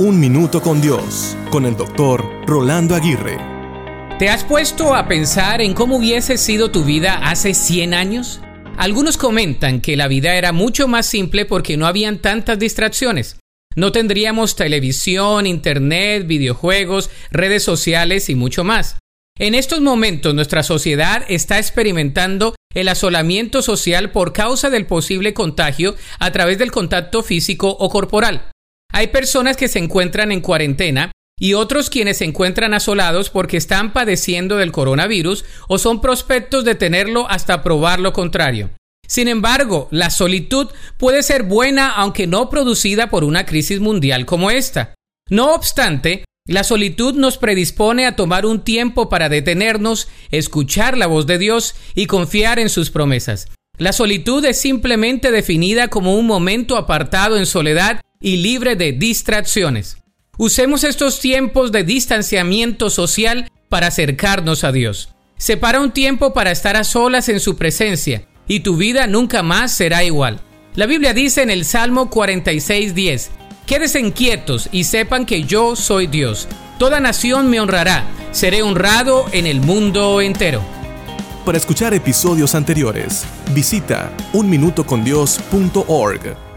Un Minuto con Dios, con el doctor Rolando Aguirre. ¿Te has puesto a pensar en cómo hubiese sido tu vida hace 100 años? Algunos comentan que la vida era mucho más simple porque no habían tantas distracciones. No tendríamos televisión, internet, videojuegos, redes sociales y mucho más. En estos momentos nuestra sociedad está experimentando el asolamiento social por causa del posible contagio a través del contacto físico o corporal. Hay personas que se encuentran en cuarentena y otros quienes se encuentran asolados porque están padeciendo del coronavirus o son prospectos de tenerlo hasta probar lo contrario. Sin embargo, la solitud puede ser buena aunque no producida por una crisis mundial como esta. No obstante, la solitud nos predispone a tomar un tiempo para detenernos, escuchar la voz de Dios y confiar en sus promesas. La solitud es simplemente definida como un momento apartado en soledad y libre de distracciones. Usemos estos tiempos de distanciamiento social para acercarnos a Dios. Separa un tiempo para estar a solas en su presencia y tu vida nunca más será igual. La Biblia dice en el Salmo 46:10, Quédense inquietos y sepan que yo soy Dios. Toda nación me honrará. Seré honrado en el mundo entero. Para escuchar episodios anteriores, visita unminutocondios.org.